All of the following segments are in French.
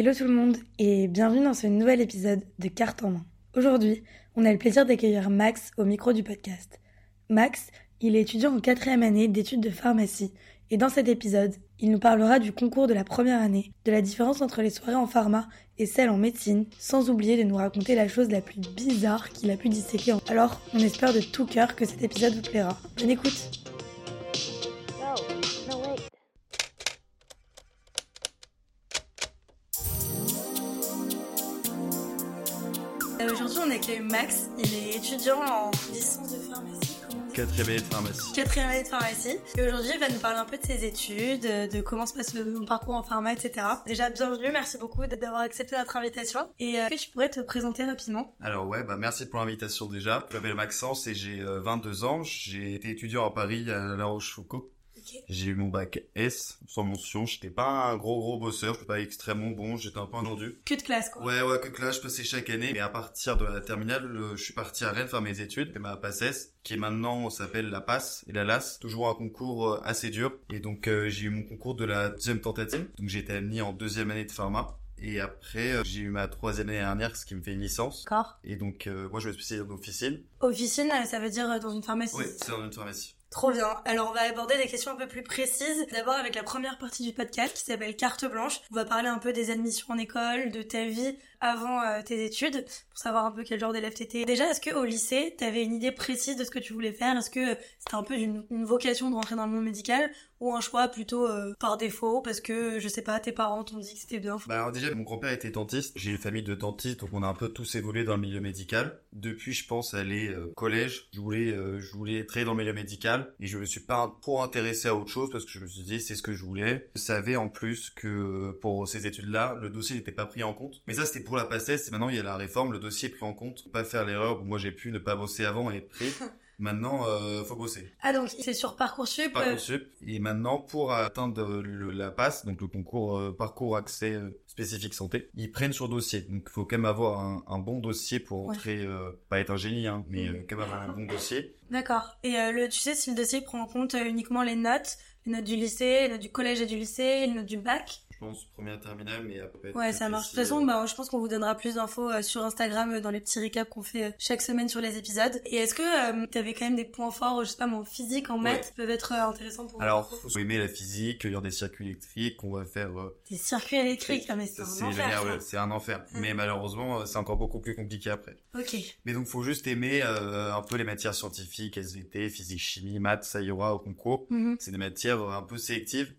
Hello tout le monde et bienvenue dans ce nouvel épisode de Carte en main. Aujourd'hui, on a le plaisir d'accueillir Max au micro du podcast. Max, il est étudiant en quatrième année d'études de pharmacie et dans cet épisode, il nous parlera du concours de la première année, de la différence entre les soirées en pharma et celles en médecine, sans oublier de nous raconter la chose la plus bizarre qu'il a pu disséquer. Alors, on espère de tout cœur que cet épisode vous plaira. Bonne écoute Aujourd'hui, on accueille Max. Il est étudiant en licence de pharmacie. Quatrième année de pharmacie. Quatrième année de pharmacie. Et aujourd'hui, il va nous parler un peu de ses études, euh, de comment se passe son parcours en pharma, etc. Déjà, bienvenue. Merci beaucoup d'avoir accepté notre invitation. Et euh, est-ce que tu pourrais te présenter rapidement? Alors ouais, bah merci pour l'invitation déjà. Je m'appelle Maxence et j'ai euh, 22 ans. J'ai été étudiant à Paris à La Rochefoucauld. J'ai eu mon bac S sans mention. J'étais pas un gros gros bosseur, j'étais pas extrêmement bon, j'étais un peu un rendu. Que de classe, quoi. Ouais ouais que que là je passais chaque année. Mais à partir de la terminale, euh, je suis parti à Rennes faire mes études. Et ma PACES, qui est maintenant s'appelle la PASS et la LAS. Toujours un concours euh, assez dur. Et donc euh, j'ai eu mon concours de la deuxième tentative. Donc j'ai été admis en deuxième année de pharma. Et après, euh, j'ai eu ma troisième année dernière, ce qui me fait une licence. D'accord. Et donc, euh, moi, je vais spécialiser en officine. Officine, ça veut dire dans une pharmacie. Oui, c'est dans une pharmacie. Trop bien. Alors on va aborder des questions un peu plus précises. D'abord avec la première partie du podcast qui s'appelle carte blanche. On va parler un peu des admissions en école, de ta vie avant euh, tes études, pour savoir un peu quel genre d'élève t'étais. Déjà, est-ce que au lycée, t'avais une idée précise de ce que tu voulais faire? Est-ce que c'était un peu une, vocation de rentrer dans le monde médical? Ou un choix plutôt euh, par défaut parce que je sais pas, tes parents t'ont dit que c'était bien? Bah alors déjà, mon grand-père était dentiste. J'ai une famille de dentistes, donc on a un peu tous évolué dans le milieu médical. Depuis, je pense, aller euh, collège, je voulais, euh, je voulais être dans le milieu médical et je me suis pas trop intéressé à autre chose parce que je me suis dit c'est ce que je voulais. Je savais en plus que pour ces études-là, le dossier n'était pas pris en compte. Mais ça, c'était pour la PACES. Et maintenant, il y a la réforme, le dossier est pris en compte. Faut Pas faire l'erreur où moi j'ai pu ne pas bosser avant et être pris. Maintenant, euh, faut bosser. Ah donc c'est sur Parcoursup euh, Parcoursup. Et maintenant, pour atteindre le- la passe, donc le concours euh, parcours accès euh, spécifique santé, ils prennent sur dossier. Donc, il faut quand même avoir un, un bon dossier pour Ouais. entrer, euh, pas être un génie, hein, mais euh, quand même avoir un bon dossier. D'accord. Et euh, le, tu sais si le dossier prend en compte euh, uniquement les notes, les notes du lycée, les notes du collège et du lycée, les notes du bac? Pense première terminale, mais après. Ouais, ça marche. De toute façon, bah, je pense qu'on vous donnera plus d'infos euh, sur Instagram euh, dans les petits récaps qu'on fait euh, chaque semaine sur les épisodes. Et est-ce que euh, t'avais quand même des points forts, euh, je sais pas, moi, en physique, en maths, qui peuvent être euh, intéressants pour Alors, vous? faut aimer la physique, il y a des circuits électriques, on va faire. euh, Des circuits électriques, ah, mais c'est un c'est enfer. ouais, c'est un enfer. Mais malheureusement, euh, c'est encore beaucoup plus compliqué après. Ok. Mais donc, faut juste aimer euh, un peu les matières scientifiques, SVT, physique, chimie, maths, ça y aura au concours. Mhm. c'est des matières euh, un peu sélectives.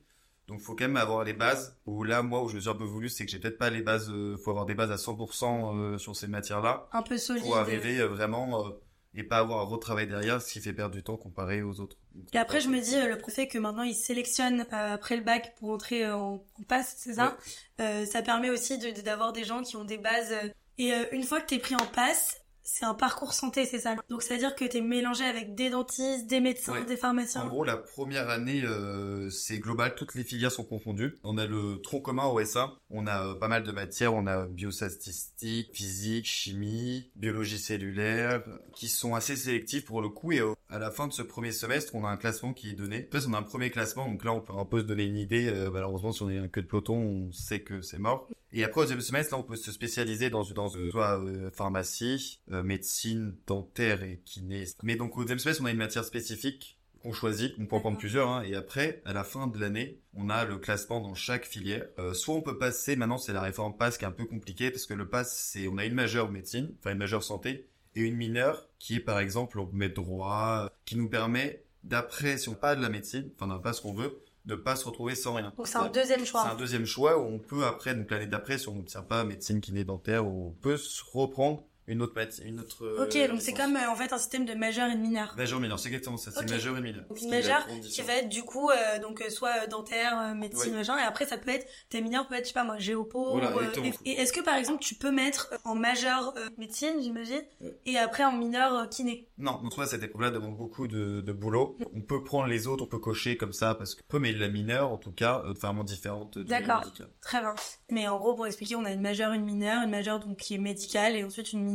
Donc faut quand même avoir les bases. Ou là, moi, où je me suis un peu voulu, c'est que j'ai peut-être pas les bases. euh, faut avoir des bases à 100% euh, sur ces matières-là Un peu solide. pour arriver euh, vraiment euh, et pas avoir un retravail derrière, ce qui fait perdre du temps comparé aux autres. Et après, je me dis, euh, le fait que maintenant ils sélectionnent euh, après le bac pour entrer en, en passe, c'est ça? Euh, Ça permet aussi de- d'avoir des gens qui ont des bases. euh, Et une fois que t'es pris en passe, c'est un parcours santé, c'est ça. Donc c'est à dire que t'es mélangé avec des dentistes, des médecins, Ouais. des En pharmaciens. gros, la première année, euh, c'est global, toutes les filières sont confondues. On a le tronc commun au SA, on a euh, pas mal de matières, on a biostatistique, physique, chimie, biologie cellulaire, qui sont assez sélectives pour le coup. Et euh, à la fin de ce premier semestre, on a un classement qui est donné. En fait, on a un premier classement, donc là, on peut un peu se donner une idée. Euh, malheureusement, si on est un queue de peloton, on sait que c'est mort. Et après, au deuxième semestre, là, on peut se spécialiser dans, dans soit euh, pharmacie, euh, médecine, dentaire et kiné. Mais donc, au deuxième semestre, on a une matière spécifique qu'on choisit, on peut en prendre plusieurs, hein, et après, à la fin de l'année, on a le classement dans chaque filière. Euh, soit on peut passer, maintenant c'est la réforme PASS qui est un peu compliquée, parce que le PASS, c'est, on a une majeure médecine, enfin une majeure santé, et une mineure, qui est par exemple, on met droit, qui nous permet, d'après, si on n'a pas de la médecine, enfin on n'a pas ce qu'on veut, de pas se retrouver sans rien. Donc c'est un deuxième C'est choix. un deuxième choix où on peut après, donc l'année d'après, si on n'obtient pas médecine kiné dentaire, on peut se reprendre une autre matière, une autre. euh, Ok, donc c'est comme euh, en fait un système de majeur et de mineur. Majeur mineur, c'est exactement ça, c'est Ok. majeur et mineur. Donc une majeure qui va être du coup euh, donc soit dentaire, médecine, Ouais. machin, et après ça peut être tes mineurs peut être je sais pas moi géopo. Voilà, ou, euh, exactement. et et est-ce que par exemple tu peux mettre en majeur euh, médecine j'imagine Ouais. et après en mineur euh, kiné? Non, donc toi, cette épreuve-là demande beaucoup de, de boulot. On peut prendre les autres, on peut cocher comme ça, parce que peut, mais la mineure, en tout cas, euh, vraiment différente D'accord. Très bien. Mais en gros pour expliquer on a une majeure, une mineure, une majeure donc qui est médicale et ensuite une mineure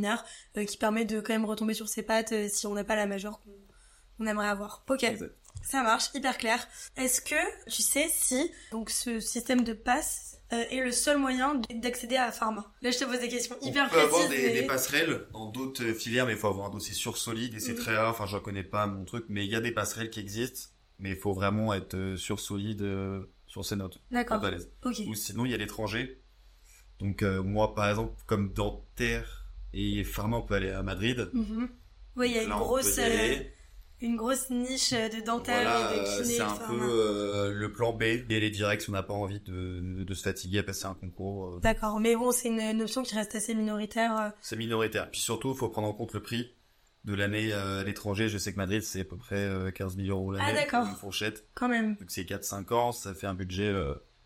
euh, qui permet de quand même retomber sur ses pattes euh, si on n'a pas la majeure qu'on on aimerait avoir. Ok. Exact. Ça marche, hyper clair. Est-ce que tu sais si donc ce système de passe euh, est le seul moyen d'accéder à Pharma? Là, je te pose des questions On hyper peut avoir précises. des, passerelles dans d'autres filières, mais il faut avoir un dossier sur solide et c'est Mhm. très rare. Enfin, je connais pas mon truc, mais il y a des passerelles qui existent, mais il faut vraiment être sur solide euh, sur ses notes. D'accord. Pas à l'aise. Ok. Ou sinon, il y a l'étranger. Donc, euh, moi, par exemple, comme dentaire et pharma, on peut aller à Madrid. Mhm. Oui, il y a une là, grosse, euh, une grosse niche euh, de dentaire Voilà, et de kiné. c'est un pharma. peu euh, le plan B. Et les directs, si on n'a pas envie de, de se fatiguer à passer un concours, euh, D'accord, mais bon, c'est une, une option qui reste assez minoritaire. c'est minoritaire. Puis surtout, il faut prendre en compte le prix de l'année euh, à l'étranger. Je sais que Madrid, c'est à peu près euh, 15 000 euros l'année. Ah, d'accord. Une fourchette. Quand même. Donc c'est 4-5 ans, ça fait un budget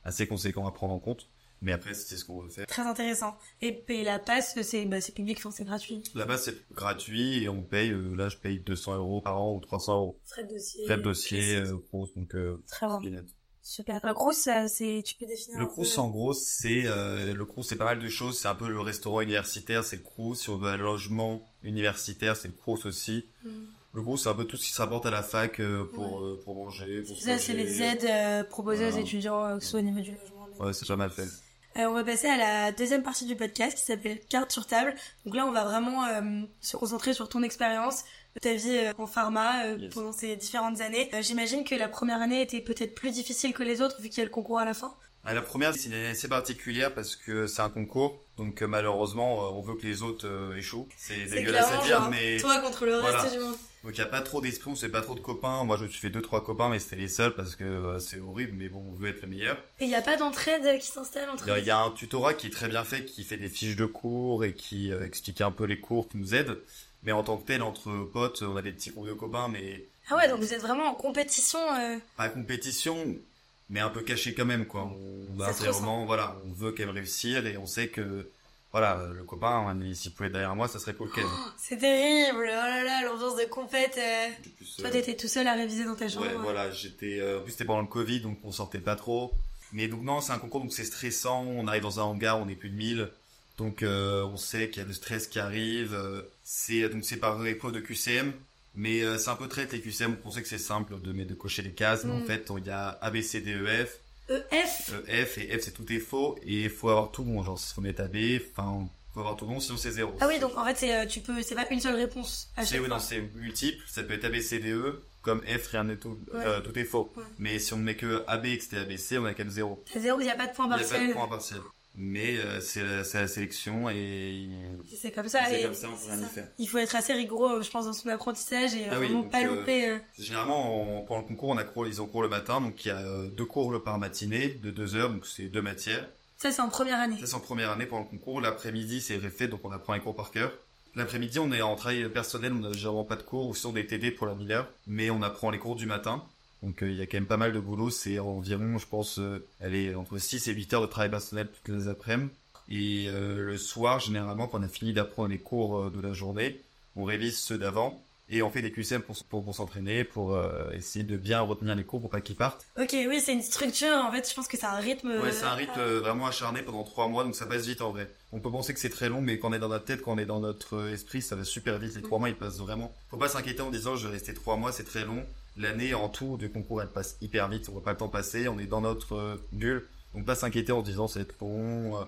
assez conséquent à prendre en compte. Mais après, c'est ce qu'on veut faire. Très intéressant. Et, et la passe, c'est bah, c'est public, enfin, c'est gratuit. Là-bas, c'est gratuit et on paye, euh, là, je paye 200 euros par an ou 300 euros. Frais de dossier. Frais de dossier, euh, grosse, donc euh, Très net. Super. Le ça, c'est, tu peux définir. Le peu- Crous, en gros, c'est euh, le Crous, c'est pas mal de choses. C'est un peu le restaurant universitaire, c'est le Crous. Si on veut un logement universitaire, c'est le Crous aussi. Mhm. Le Crous, c'est un peu tout ce qui se rapporte à la fac euh, pour euh, pour manger. Pour Ça, c'est les aides euh, proposées aux étudiants, que ce soit au niveau du logement. mais- Ouais, c'est pas mal fait. Euh, on va passer à la deuxième partie du podcast qui s'appelle Carte sur table. Donc là, on va vraiment euh, se concentrer sur ton expérience, ta vie euh, en pharma euh, Yes. pendant ces différentes années. Euh, J'imagine que la première année était peut-être plus difficile que les autres vu qu'il y a le concours à la fin. Ah, la première, c'est une année assez particulière parce que c'est un concours. Donc euh, malheureusement, euh, on veut que les autres euh, échouent. C'est dégueulasse à dire, genre, mais toi contre le Voilà. reste du monde. Donc il y a pas trop d'esprit, on se fait pas trop de copains. Moi, je me suis fait deux trois copains, mais c'était les seuls parce que euh, c'est horrible. Mais bon, on veut être le meilleur. Et il n'y a pas d'entraide qui s'installe entre Il y a- il y a un tutorat qui est très bien fait, qui fait des fiches de cours et qui euh, explique un peu les cours, qui nous aide. Mais en tant que tel, entre potes, on a des petits groupes de copains, mais Ah ouais, donc vous êtes vraiment en compétition. euh, pas compétition, mais un peu caché quand même, quoi. On, vraiment, voilà, on veut qu'elle réussir et on sait que, voilà, le copain, s'il pouvait être derrière moi, ça serait cool qu'elle. C'est terrible, oh là là, l'ambiance de compète. euh. Toi, euh, t'étais tout seul à réviser dans ta chambre. Ouais, voilà, j'étais, euh, en plus c'était pendant le Covid, donc on sortait pas trop. Mais donc non, c'est un concours, donc c'est stressant. On arrive dans un hangar, on est plus de 1000. Donc euh, on sait qu'il y a le stress qui arrive. euh, c'est donc c'est par épreuve de QCM, mais euh, c'est un peu traite les QCM. On sait que c'est simple de mettre de cocher les cases, mais Mm. en fait il y a A, E. EF Euh, F et F c'est tout est faux et il faut avoir tout bon. Genre il faut mettre A, B, enfin faut avoir tout bon, sinon c'est zéro. Ah oui, donc en fait, c'est, euh, tu peux, c'est pas une seule réponse à C'est oui, non, c'est multiple. Ça peut être A, B, C, D, E. Comme F, rien n'est tout, Ouais. euh, tout est faux. Ouais. Mais si on ne met que AB et que c'était ABC, on a qu'à zéro. C'est zéro, il n'y a pas de point Il n'y a pas partiel. de point partiel. Mais euh, c'est la, c'est la sélection et C'est comme ça. c'est et- comme ça, on peut rien y faire. Il faut être assez rigoureux, je pense, dans son apprentissage et euh, Ah vraiment pas euh, louper. euh. Généralement, on, pendant le concours, on a cours, ils ont cours le matin, donc il y a deux cours par matinée de deux heures, donc c'est deux matières. Ça, c'est en première année. Ça, c'est en première année pendant le concours. L'après-midi, c'est réfait, donc on apprend les cours par cœur. L'après-midi, on est en travail personnel, on n'a généralement pas de cours, ou sinon des TD pour la mineur, mais on apprend les cours du matin. Donc euh, il y a quand même pas mal de boulot, c'est environ, je pense, euh, elle est entre 6 et 8 heures de travail personnel toutes les après-midi. Et euh, le soir, généralement, quand on a fini d'apprendre les cours euh, de la journée, on révise ceux d'avant, et on fait des QCM pour, pour, pour s'entraîner, pour euh, essayer de bien retenir les cours pour pas qu'ils partent. Ok, oui, c'est une structure. En fait, je pense que c'est un rythme. Ouais, c'est un rythme euh, vraiment acharné pendant trois mois, donc ça passe vite en vrai. On peut penser que c'est très long, mais quand on est dans notre tête, quand on est dans notre euh, esprit, ça va super vite. Les trois mois, ils passent vraiment. Faut pas s'inquiéter en disant je vais rester trois mois, c'est très long. L'année en tout du concours, elle passe hyper vite. On voit pas le temps passer. On est dans notre euh, bulle, donc pas s'inquiéter en disant c'est long. euh.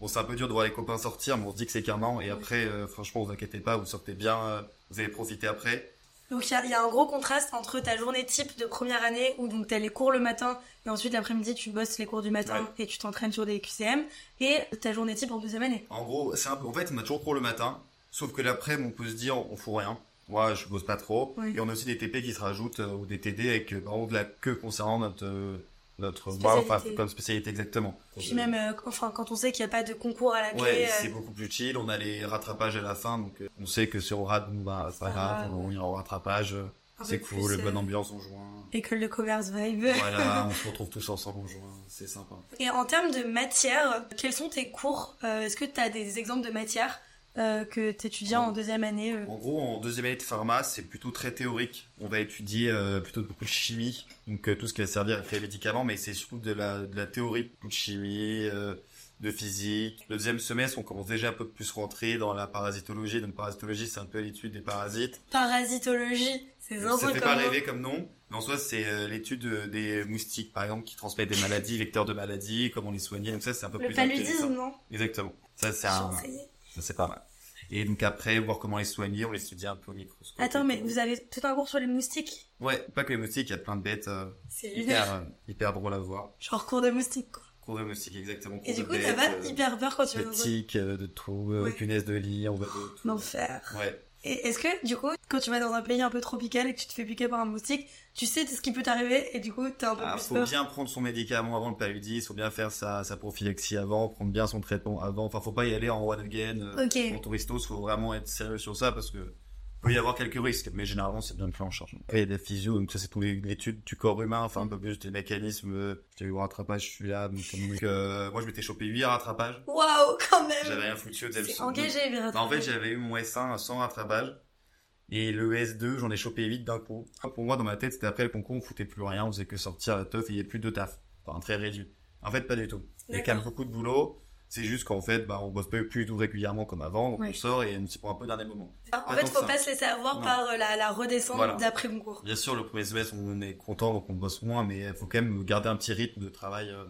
Bon, c'est un peu dur de voir les copains sortir, mais on se dit que c'est qu'un an. Et après, franchement, vous inquiétez pas, vous sortez bien, vous allez profiter après. Donc il y a, il y a un gros contraste entre ta journée type de première année où donc t'as les cours le matin et ensuite l'après-midi tu bosses les cours du matin et tu t'entraînes sur des QCM et ta journée type en deuxième année. En gros, c'est un peu, en fait, on a toujours cours le matin, sauf que l'après, on peut se dire, on fout rien. Moi, je bosse pas trop. Oui. Et on a aussi des TP qui se rajoutent, euh, ou des TD avec, euh, par exemple, de la queue concernant notre, euh, notre, bah, enfin, Spécialité. comme spécialité exactement. Puis même euh, enfin quand on sait qu'il n'y a pas de concours à la clé. Ouais, euh, c'est beaucoup plus chill, on a les rattrapages à la fin, donc euh, on sait que sur bon, bah, c'est pas grave, on ira au rattrapage, euh, c'est cool, plus, bonne euh, ambiance, on joint. École de commerce vibe. voilà, on se retrouve tous ensemble, on joint, c'est sympa. Et en termes de matière, quels sont tes cours Euh, Est-ce que tu as des exemples de matières euh, que tu étudies en deuxième année euh En gros, en deuxième année de pharma, c'est plutôt très théorique. On va étudier euh, plutôt beaucoup de chimie, donc euh, tout ce qui va servir à créer les médicaments, mais c'est surtout de la, de la théorie, beaucoup de chimie, euh, de physique. Le deuxième semestre, on commence déjà un peu plus rentrer dans la parasitologie. Donc parasitologie, c'est un peu l'étude des parasites. Parasitologie, c'est un Ça fait comme pas rêver comme nom, mais en soi, c'est l'étude des moustiques, par exemple, qui transmettent des maladies, vecteurs de maladies, comment les soigner. Donc ça, c'est un peu le plus paludisme, intéressant. non? Exactement. Ça, c'est un, ça, c'est pas mal. Et donc après, voir comment les soigner, on les étudie un peu au microscope. Attends, mais vous avez tout un cours sur les moustiques? Ouais, pas que les moustiques, il y a plein de bêtes euh, C'est hyper, euh, hyper drôles à voir. Genre cours de moustiques, quoi. Cours de moustiques, exactement. Et du coup, t'as pas euh, hyper peur quand tu vas de dans un tiques, euh, de trous, euh, Ouais. punaises de lit, on va de tout. enfer. Ouais. Et est-ce que, du coup, quand tu vas dans un pays un peu tropical et que tu te fais piquer par un moustique, tu sais ce qui peut t'arriver et du coup, t'as un peu Ah, plus faut peur bien prendre son médicament avant le paludisme, faut bien faire sa, sa prophylaxie avant, prendre bien son traitement avant. Enfin, faut pas y aller en one again. euh, Ok. En touristos, faut vraiment être sérieux sur ça parce que peut y avoir quelques risques, mais généralement c'est bien pris en charge. Après, il y a des physios, donc ça c'est l'étude du corps humain, enfin un peu plus des mécanismes. J'ai eu un rattrapage, je suis là, donc, donc, euh, moi je m'étais chopé 8 rattrapages. Waouh, quand même J'avais rien foutu au début. C'est engagé, bien Bah, en fait, j'avais eu mon S1 sans rattrapage. Et le S2, j'en ai chopé 8 d'un coup. Pour moi, dans ma tête, c'était après le concours, on foutait plus rien, on faisait que sortir la teuf et il y avait plus de taf. Enfin, très réduit. En fait, pas du tout. Il y a quand même beaucoup de boulot. C'est juste qu'en fait, bah, on bosse pas plus tout régulièrement comme avant, donc on sort et c'est pour un peu dernier moment. En Pas fait, faut pas se laisser avoir Non. par euh, la, la redescente Voilà. d'après concours. Bien sûr, le premier semestre, on est content, donc on bosse moins, mais il faut quand même garder un petit rythme de travail. euh.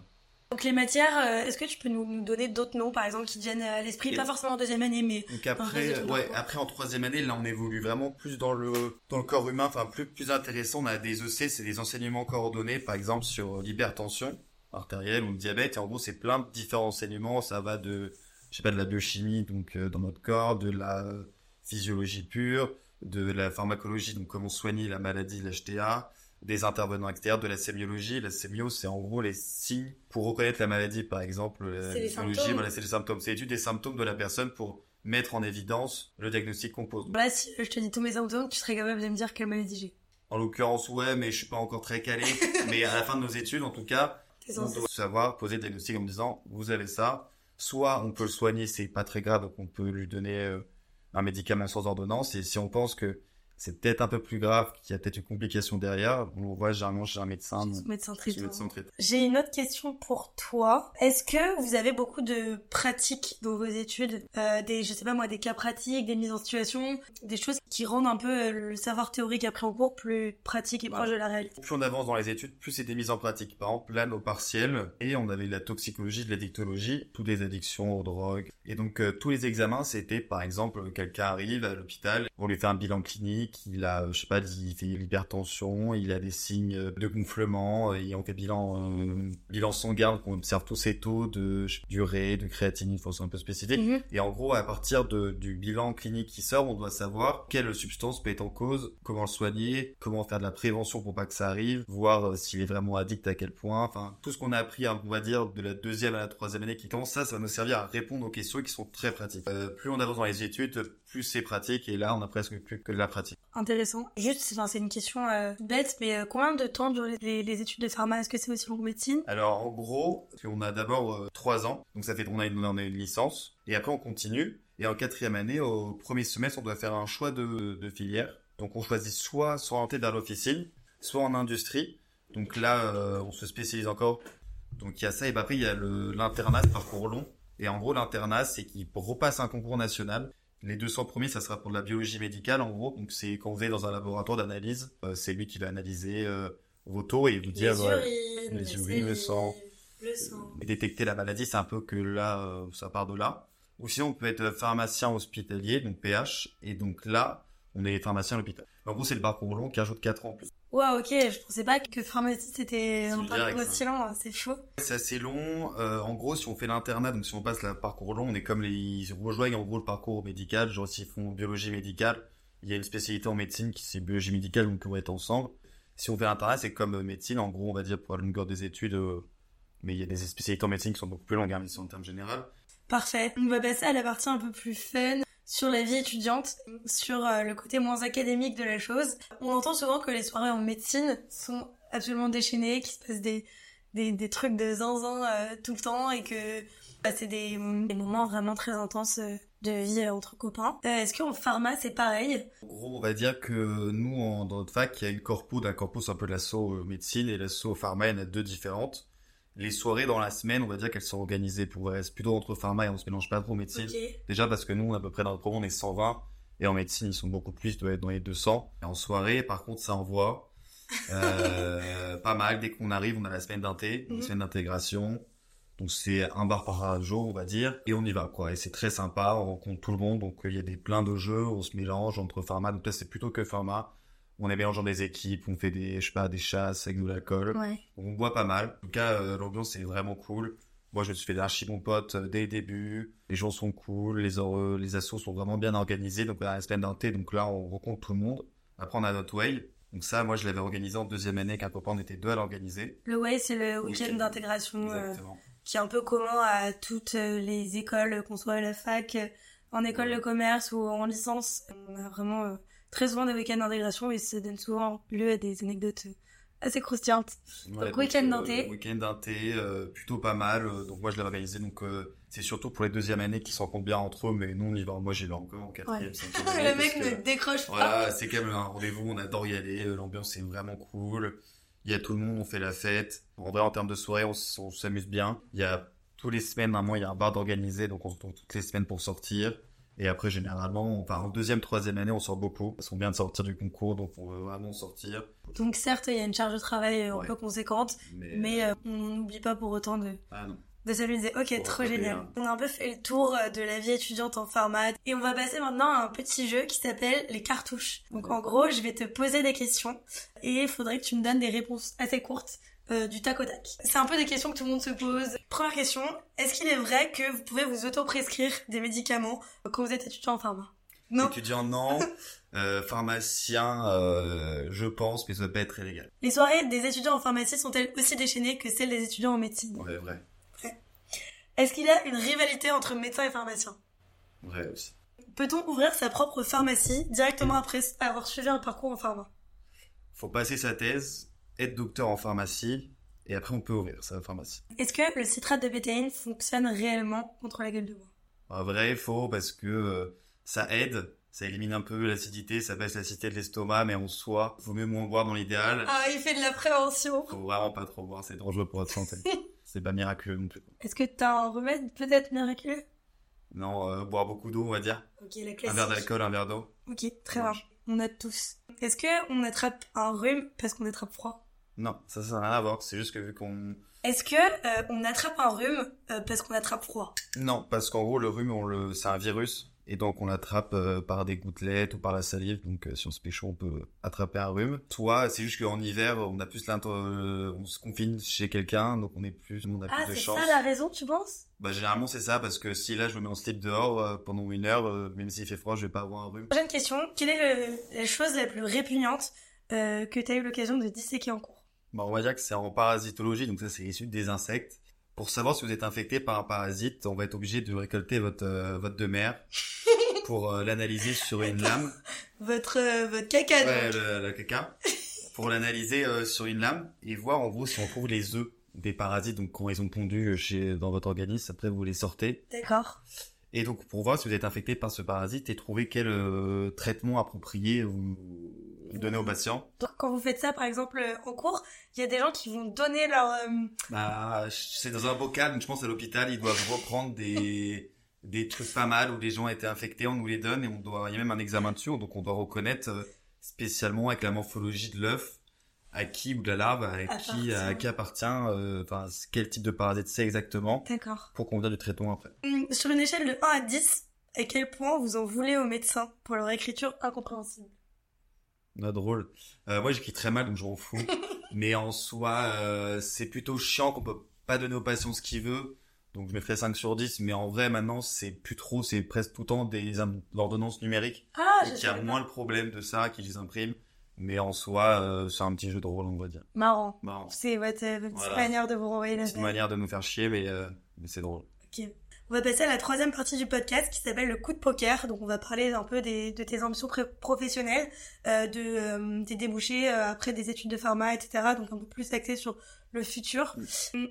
Donc les matières, euh, est-ce que tu peux nous, nous donner d'autres noms, par exemple, qui viennent à l'esprit? Pas forcément en deuxième année, mais Donc après, ouais, après en troisième année, là, on évolue vraiment plus dans le dans le corps humain, enfin plus plus intéressant. On a des EC, c'est des enseignements coordonnés, par exemple sur l'hypertension artérielle ou le diabète. Et en gros, c'est plein de différents enseignements. Ça va de, je sais pas, de la biochimie, donc euh, dans notre corps, de la physiologie pure, de la pharmacologie, donc comment soigner la maladie, l'HTA, des intervenants extérieurs, de la sémiologie. La sémio, c'est en gros les signes pour reconnaître la maladie, par exemple. La C'est les sémiologie, symptômes. voilà, c'est les symptômes. C'est l'étude des symptômes de la personne pour mettre en évidence le diagnostic qu'on pose. là, si je te dis tous mes symptômes, tu serais capable de me dire quelle maladie j'ai. En l'occurrence, ouais, mais je suis pas encore très calé. mais à la fin de nos études, en tout cas, on doit savoir poser le diagnostic en me disant, vous avez ça. Soit on peut le soigner, c'est pas très grave, donc on peut lui donner euh, un médicament sans ordonnance. Et si on pense que c'est peut-être un peu plus grave, qu'il y a peut-être une complication derrière, on le voit généralement chez un médecin. Médecin chez un traitant. médecin traitant. J'ai une autre question pour toi. Est-ce que vous avez beaucoup de pratiques dans vos études, euh, des, je sais pas moi, des cas pratiques, des mises en situation, des choses qui rendent un peu euh, le savoir théorique après en cours plus pratique et Ouais. proche de la réalité? Plus on avance dans les études, plus c'est des mises en pratique. Par exemple, là, nos partiels, et on avait la toxicologie, de l'addictologie, toutes les addictions aux drogues. Et donc, euh, tous les examens, c'était, par exemple, quelqu'un arrive à l'hôpital, on lui fait un bilan clinique, il a, je sais pas, il fait l'hypertension, il a des signes de gonflement, et on fait bilan, euh, bilan sanguin, on observe tous ses taux de d'urée, de créatinine, faut un peu spécifique. Mhm. Et en gros, à partir de, du bilan clinique qui sort, on doit savoir quelle substance peut être en cause, comment le soigner, comment faire de la prévention pour pas que ça arrive, voir euh, s'il est vraiment addict à quel point. Enfin, tout ce qu'on a appris, hein, on va dire, de la deuxième à la troisième année qui commence, ça, ça va nous servir à répondre aux questions qui sont très pratiques. Euh, plus on avance dans les études, plus c'est pratique, et là, on a presque plus que de la pratique. Intéressant. Juste, enfin, c'est une question euh, bête, mais euh, combien de temps durent les, études de pharma? Est-ce que c'est aussi long que médecine? Alors, en gros, on a d'abord euh, trois ans, donc ça fait qu'on a on a une licence, et après on continue. Et en quatrième année, au premier semestre, on doit faire un choix de, de filière. Donc on choisit soit s'orienter vers l'officine, soit en industrie. Donc là, on se spécialise encore. Donc il y a ça, et après il y a l'internat, parcours long. Et en gros, l'internat, c'est qu'il repasse un concours national. Les 200 premiers, ça sera pour de la biologie médicale, en gros. Donc c'est quand vous êtes dans un laboratoire d'analyse, euh, c'est lui qui va analyser euh, vos taux et vous dire... voilà, urines, les urines, le sang. Le sang. et détecter la maladie, c'est un peu que là, euh, ça part de là. Ou sinon, on peut être pharmacien hospitalier, donc PH, et donc là, on est pharmacien à l'hôpital. En gros, c'est le parcours long qui ajoute 4 ans en plus. Ouais, ok, je pensais pas que pharmacie c'était un parcours aussi long, hein, c'est chaud. C'est assez long. euh, en gros, si on fait l'internat, donc si on passe le parcours long, on est comme les, ils rejoignent en gros le parcours médical. Genre, s'ils font biologie médicale, il y a une spécialité en médecine qui c'est biologie médicale, donc on va être ensemble. Si on fait l'internat, c'est comme euh, médecine, en gros, on va dire pour la longueur des études, euh, mais il y a des spécialités en médecine qui sont beaucoup plus longues, hein, mais en termes général. Parfait. On va passer à la partie un peu plus fun sur la vie étudiante, sur euh, le côté moins académique de la chose. On entend souvent que les soirées en médecine sont absolument déchaînées, qu'il se passe des, des, des trucs de zinzin euh, tout le temps et que bah, c'est des, des moments vraiment très intenses euh, de vie entre copains. Est-ce qu'en pharma c'est pareil? En gros, on va dire que nous, dans notre fac, il y a une corpo d'un corpo, c'est un peu l'asso euh, médecine et l'asso pharma, il y en a deux différentes. Les soirées dans la semaine, on va dire qu'elles sont organisées pour rester plutôt entre pharma et on se mélange pas trop médecine. Ok. Déjà parce que nous, à peu près dans notre promo, on est 120 et en médecine, ils sont beaucoup plus, ils doivent être dans les 200. Et en soirée, par contre, ça envoie euh, pas mal. Dès qu'on arrive, on a la semaine d'inté, Mhm. la semaine d'intégration. Donc c'est un bar par jour, on va dire, et on y va quoi. Et c'est très sympa, on rencontre tout le monde, donc il y a des plein de jeux, on se mélange entre pharma. Donc là c'est plutôt que pharma. On est mélangeant des équipes, on fait des, je sais pas, des chasses avec de l'alcool. Ouais. On boit pas mal. En tout cas, euh, l'ambiance est vraiment cool. Moi, je me suis fait d'archi bon pote euh, dès le début. Les gens sont cool, les heureux, les assos sont vraiment bien organisés. Donc, on a la semaine d'un thé. Donc là, on rencontre tout le monde. Après, on a notre way. Donc ça, moi, je l'avais organisé en deuxième année avec un copain. On était deux à l'organiser. Le Way, c'est le week-end d'intégration euh, qui est un peu commun à toutes les écoles, qu'on soit à la fac, en école de commerce ou en licence. On a vraiment très souvent des week-ends d'intégration et ça donne souvent lieu à des anecdotes euh, assez croustillantes. Ouais, Donc, week-end d'un euh, thé. Week-end d'un thé, euh, plutôt pas mal. Donc moi, je l'ai organisé. Donc c'est surtout pour les deuxième années qui se rencontrent bien entre eux. Mais nous, on y va. Moi, j'y vais encore en quatrième, le mec ne décroche pas. Voilà, c'est quand même un rendez-vous, on adore y aller, l'ambiance est vraiment cool. Il y a tout le monde, on fait la fête. En vrai, en termes de soirée, on, s'amuse bien. Il y a tous les semaines, normalement, il y a un bar d'organisé, donc on se retrouve toutes les semaines pour sortir. Et après, généralement, enfin, en deuxième, troisième année, on sort beaucoup. Parce qu'on vient de sortir du concours, donc on veut vraiment sortir. Donc certes, il y a une charge de travail euh, un peu conséquente, Mais, mais euh, on n'oublie pas pour autant de, ah non. de s'amuser. Ok, trop génial. hein. On a un peu fait le tour euh, de la vie étudiante en pharma et on va passer maintenant à un petit jeu qui s'appelle les cartouches. Donc en gros, je vais te poser des questions et il faudrait que tu me donnes des réponses assez courtes euh, du tac au tac. C'est un peu des questions que tout le monde se pose. Première question, est-ce qu'il est vrai que vous pouvez vous auto-prescrire des médicaments quand vous êtes étudiant en pharma? Non. Étudiant, non. Euh, pharmacien, euh, je pense, mais ça pas être très légal. Les soirées des étudiants en pharmacie sont-elles aussi déchaînées que celles des étudiants en médecine? Ouais, vrai. Est-ce qu'il y a une rivalité entre médecins et pharmaciens? Vrai aussi. Peut-on ouvrir sa propre pharmacie directement après avoir suivi un parcours en pharma? Faut passer sa thèse, être docteur en pharmacie, et après on peut ouvrir sa pharmacie. Est-ce que le citrate de bétaïne fonctionne réellement contre la gueule de bois? En vrai, faux, parce que euh, ça aide, ça élimine un peu l'acidité, ça baisse l'acidité de l'estomac, mais en soi, faut mieux moins boire dans l'idéal. Ah, il fait de la prévention Faut vraiment pas trop boire, c'est dangereux pour votre santé. c'est pas miraculeux non plus. Est-ce que t'as un remède peut-être miraculeux? Non, euh, boire beaucoup d'eau, on va dire. Ok, la Un classique. verre d'alcool, un verre d'eau. Ok, très bien. On a tous. Est-ce que on attrape un rhume parce qu'on attrape froid? Non, ça, ça n'a rien à voir. C'est juste que vu qu'on... Est-ce que euh, on attrape un rhume euh, parce qu'on attrape froid? Non, parce qu'en gros, le rhume, on le... c'est un virus. Et donc, on l'attrape euh, par des gouttelettes ou par la salive. Donc, euh, si on se pécho, on peut attraper un rhume. Toi, c'est juste qu'en hiver, on a plus l'into... euh, on se confine chez quelqu'un. Donc, on est plus... On a Ah, plus de c'est chance. ça la raison, tu penses? Bah, généralement, c'est ça. Parce que si là, je me mets en slip dehors euh, pendant une heure, même s'il fait froid, je vais pas avoir un rhume. Prochaine question. Quelle est le- la chose la plus répugnante euh, que t'as eu l'occasion de disséquer en cours? Bah, on va dire que c'est en parasitologie. Donc, ça, c'est issu des insectes. Pour savoir si vous êtes infecté par un parasite, on va être obligé de récolter votre, euh, votre de mer pour euh, l'analyser sur une lame. Votre, euh, votre caca, donc. Ouais, le, le caca. Pour l'analyser euh, sur une lame et voir en gros si on trouve les œufs des parasites, donc quand ils ont pondu chez, dans votre organisme, après vous les sortez. D'accord. Et donc pour voir si vous êtes infecté par ce parasite et trouver quel traitement approprié vous, vous donnez au patient. Donc, quand vous faites ça, par exemple, euh, en cours, il y a des gens qui vont donner leur... euh, Bah, c'est dans un bocal, je pense à l'hôpital, ils doivent reprendre des, des trucs pas mal où les gens étaient infectés, on nous les donne et on doit, il y a même un examen dessus, donc on doit reconnaître euh, spécialement avec la morphologie de l'œuf à qui ou de la larve à qui, à Appartient. qui appartient, euh, enfin quel type de parasite c'est exactement D'accord. pour qu'on vienne du traitement après. Hum, Sur une échelle de 1 à 10, à quel point vous en voulez aux médecins pour leur écriture incompréhensible? Ah, drôle. Euh, moi j'écris très mal donc je m'en fous, mais en soi euh, c'est plutôt chiant qu'on peut pas donner au patient ce qu'il veut. Donc je mettrais 5 sur 10, mais en vrai maintenant c'est plus trop, c'est presque tout le temps des ordonnances numériques. Ah, et qu'il y a moins le problème de ça, qui les impriment. Mais en soi, euh, c'est un petit jeu de rôle, on va dire. Marrant. Marrant. C'est votre, petite Voilà. manière de vous renvoyer la C'est une manière de nous faire chier, mais, mais c'est drôle. Ok. On va passer à la troisième partie du podcast qui s'appelle le coup de poker. Donc on va parler un peu des, de tes ambitions professionnelles, euh, de euh, tes débouchés euh, après des études de pharma, etc. Donc un peu plus axé sur le futur.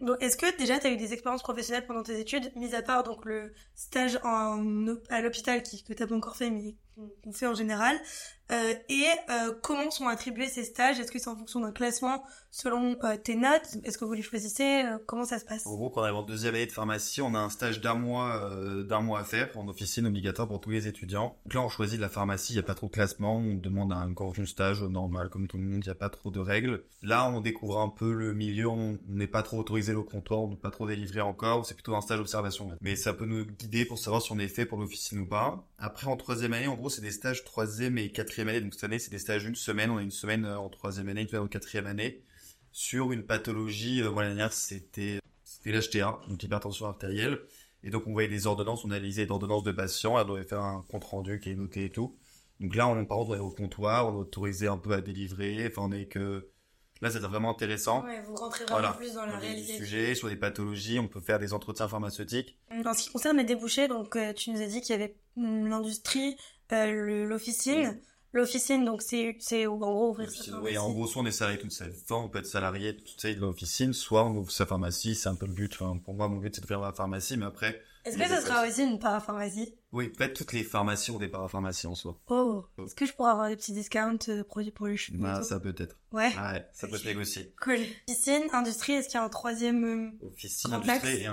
Donc, est-ce que déjà tu as eu des expériences professionnelles pendant tes études, mis à part donc le stage en, à l'hôpital qui, que tu n'as pas encore fait, mais qu'on fait en général euh, et euh, comment sont attribués ces stages? Est-ce que c'est en fonction d'un classement selon euh, tes notes? Est-ce que vous les choisissez? Comment ça se passe? En gros, quand on arrive en deuxième année de pharmacie, on a un stage d'un mois, d'un mois à faire en officine obligatoire pour tous les étudiants. Donc là, on choisit de la pharmacie, il n'y a pas trop de classement, on demande un de stage normal comme tout le monde, il n'y a pas trop de règles. Là, on découvre un peu le milieu, on n'est pas trop autorisé au comptoir, on n'est pas trop délivré encore, c'est plutôt un stage d'observation. Mais ça peut nous guider pour savoir si on est fait pour l'officine ou pas. Après, en troisième année, en gros, c'est des stages troisième et quatrième année. Donc cette année, c'est des stages une semaine. On a une semaine euh, en troisième année, une semaine en quatrième année sur une pathologie. Euh, voilà, dernière, c'était l'HTA, une hypertension artérielle. Et donc on voyait des ordonnances, on analysait des ordonnances de patients, elle devait faire un compte rendu qui est noté et tout. Donc là, on par contre, on est au comptoir, on est autorisé un peu à délivrer. Enfin, on est que Là, c'est vraiment intéressant. Ouais, vous rentrez vraiment plus dans la réalité. Des sujets, sur des pathologies, on peut faire des entretiens pharmaceutiques. En ce qui concerne les débouchés, donc euh, tu nous as dit qu'il y avait l'industrie, euh, l'officine. L'officine, donc c'est c'est en gros ouvrir sa pharmacie. Oui, en gros, soit on est salarié toute sa vie, soit on peut être salarié toute sa vie de l'officine, soit on ouvre sa pharmacie, c'est un peu le but. Enfin, pour moi, mon but c'est de faire ma pharmacie, mais après. Est-ce que ce sera aussi une parapharmacie? Oui, peut-être toutes les pharmacies ont des parapharmacies en soi. Oh, oh. est-ce que je pourrais avoir des petits discounts de produits pour les cheveux bah, ça peut être. Ouais. Ouais, ça peut se négocier. Cool. Officine, industrie, est-ce qu'il y a un troisième euh, Officine, industrie et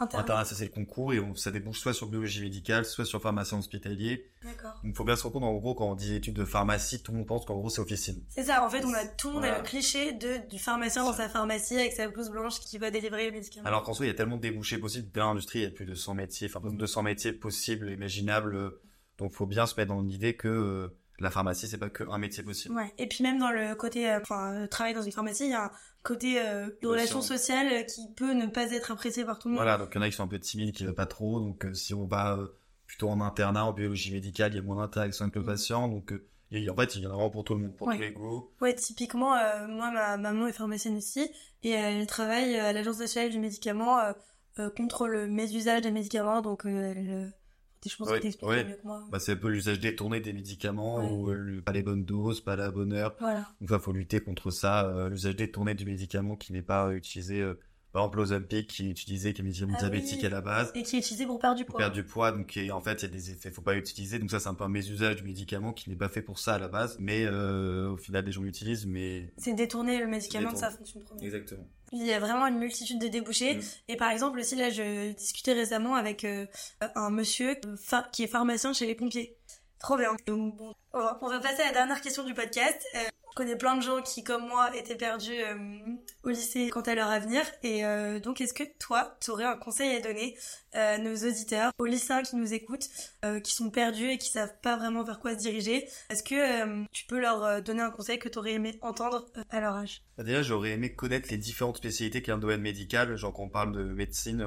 internat. Internat, ça c'est le concours et ça débouche soit sur biologie médicale, soit sur pharmacien hospitalier. D'accord. Il faut bien se rendre compte, en gros, quand on dit études de pharmacie, tout le monde pense qu'en gros c'est officine. C'est ça, en fait, on a tout le monde a le cliché de, du pharmacien dans sa pharmacie avec sa blouse blanche qui va délivrer les médicaments. Alors qu'en soi, il y a tellement de débouchés possibles dans l'industrie, il y a plus de 100 métiers, enfin 200 métiers possibles, imaginables. Donc faut bien se mettre dans l'idée que euh, la pharmacie, c'est pas qu'un métier possible. Ouais. Et puis même dans le côté, euh, enfin, euh, travailler dans une pharmacie, il y a un côté euh, de relation sociale qui peut ne pas être apprécié par tout le monde. Voilà, donc il y en a qui sont un peu timides, qui veulent pas trop. Donc si on va plutôt en internat, en biologie médicale, il y a moins d'interaction avec le patient. Donc en fait, il y en a vraiment pour tout le monde, pour tous les goûts. Ouais, typiquement, moi, ma maman est pharmacienne aussi, et elle travaille à l'Agence nationale du médicament contre le mésusage des médicaments, donc elle je pense que moi. Bah, c'est un peu l'usage détourné des médicaments ou euh, pas les bonnes doses, pas la bonne heure. Voilà. Il faut lutter contre ça, euh, l'usage détourné du médicament qui n'est pas utilisé. Euh, par exemple, l'Ozempic qui est utilisé comme médicament ah diabétique à la base. Et qui est utilisé pour perdre du poids. Pour perdre du poids, donc en fait, il y a des effets, faut pas l'utiliser. Donc ça, c'est un peu un mésusage du médicament qui n'est pas fait pour ça à la base, mais au final, des gens l'utilisent, mais... C'est détourner le médicament de sa fonction première. Exactement. Il y a vraiment une multitude de débouchés. Mm. Et par exemple, aussi, là, je discutais récemment avec euh, un monsieur euh, qui est pharmacien chez les pompiers. Trop bien. bon, on va passer à la dernière question du podcast. Euh, je connais plein de gens qui, comme moi, étaient perdus euh, au lycée quant à leur avenir. Et euh, donc, est-ce que toi, tu aurais un conseil à donner à nos auditeurs, aux lycéens qui nous écoutent, euh, qui sont perdus et qui savent pas vraiment vers quoi se diriger? Est-ce que tu peux leur donner un conseil que tu aurais aimé entendre à leur âge? Bah, Déjà, j'aurais aimé connaître les différentes spécialités qu'il y a dans le domaine médical. Genre, quand on parle de médecine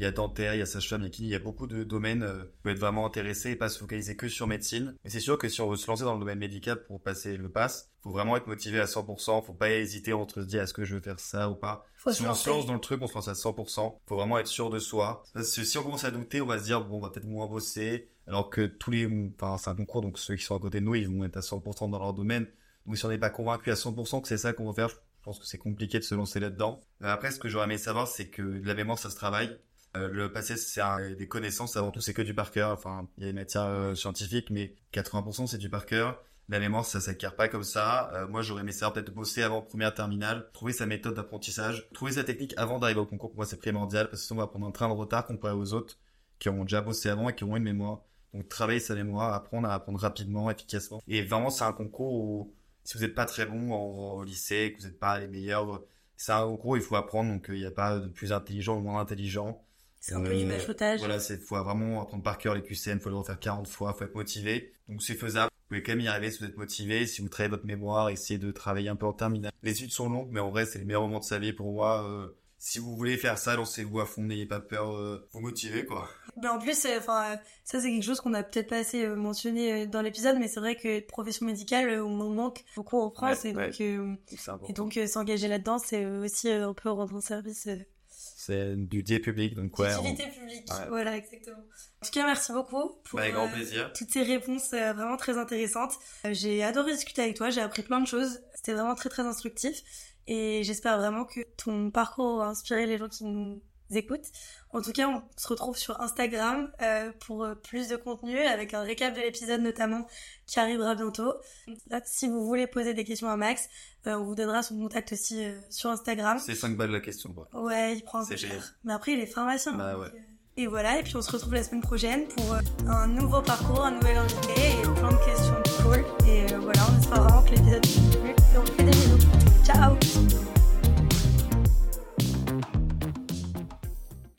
il y a dentaire, il y a sage-femme, il y a beaucoup de domaines euh, peut être vraiment intéressé et pas se focaliser que sur médecine. Mais c'est sûr que si on veut se lancer dans le domaine médical pour passer le pass, faut vraiment être motivé à 100%, faut pas hésiter entre se dire est-ce que je veux faire ça ou pas? si on se lance dans le truc, on se lance à 100%. Faut vraiment être sûr de soi. Parce que si on commence à douter, on va se dire bon, on va peut-être moins bosser. Alors que tous les, enfin, c'est un concours, donc ceux qui sont à côté de nous, ils vont être à 100% dans leur domaine. Donc si on n'est pas convaincu à 100% que c'est ça qu'on va faire, je pense que c'est compliqué de se lancer là-dedans. Euh, après, ce que j'aurais aimé savoir, c'est que la mémoire, ça se travaille. Euh, le passé, c'est des connaissances. Avant tout, c'est que du par cœur. Enfin, il y a une matière euh, scientifique, mais 80% c'est du par cœur. La mémoire, ça s'acquiert pas comme ça. Euh, moi, j'aurais aimé savoir peut-être bosser avant première terminale, trouver sa méthode d'apprentissage, trouver sa technique avant d'arriver au concours. Pour moi, c'est primordial parce que sinon, on va prendre un train de retard comparé aux autres qui ont déjà bossé avant et qui ont une mémoire. Donc, travailler sa mémoire, apprendre à apprendre rapidement, efficacement. Et vraiment, c'est un concours où si vous n'êtes pas très bon au lycée, que vous n'êtes pas les meilleurs, c'est un concours où il faut apprendre. Donc, il n'y a pas de plus intelligent ou moins intelligent c'est un peu du bachotage. Voilà, c'est faut vraiment apprendre par cœur les QCM, faut le refaire 40 fois, faut être motivé. Donc c'est faisable. Vous pouvez quand même y arriver si vous êtes motivé, si vous travaillez votre mémoire, essayez de travailler un peu en terminale. Les études sont longues, mais en vrai, c'est les meilleurs moments de sa vie pour moi. Euh, si vous voulez faire ça, lancez-vous à fond, n'ayez pas peur, euh, vous motivez quoi. Mais en plus, enfin, ça c'est quelque chose qu'on a peut-être pas assez euh, mentionné dans l'épisode, mais c'est vrai que profession médicale, on manque beaucoup en France, et, donc, et donc s'engager là-dedans, c'est aussi un peu rendre un service c'est du d'utilité public, donc ouais. Utilité publique, voilà, exactement. En tout cas, merci beaucoup pour bah, grand euh, plaisir. toutes ces réponses euh, vraiment très intéressantes. Euh, j'ai adoré discuter avec toi, j'ai appris plein de choses. C'était vraiment très très instructif. Et j'espère vraiment que ton parcours va inspirer les gens qui nous écoutent. En tout cas, on se retrouve sur Instagram euh, pour euh, plus de contenu avec un récap de l'épisode notamment qui arrivera bientôt. Là, si vous voulez poser des questions à Max, euh, on vous donnera son contact aussi euh, sur Instagram. C'est 5 balles la question, quoi. Ouais, il prend C'est cher. Mais après, il est pharmacien. Bah ouais. Et voilà, et puis on se retrouve la semaine prochaine pour un nouveau parcours, un nouvel invité et plein de questions cool. Et voilà, on espère vraiment que l'épisode vous a plu et on vous fait des bisous. Ciao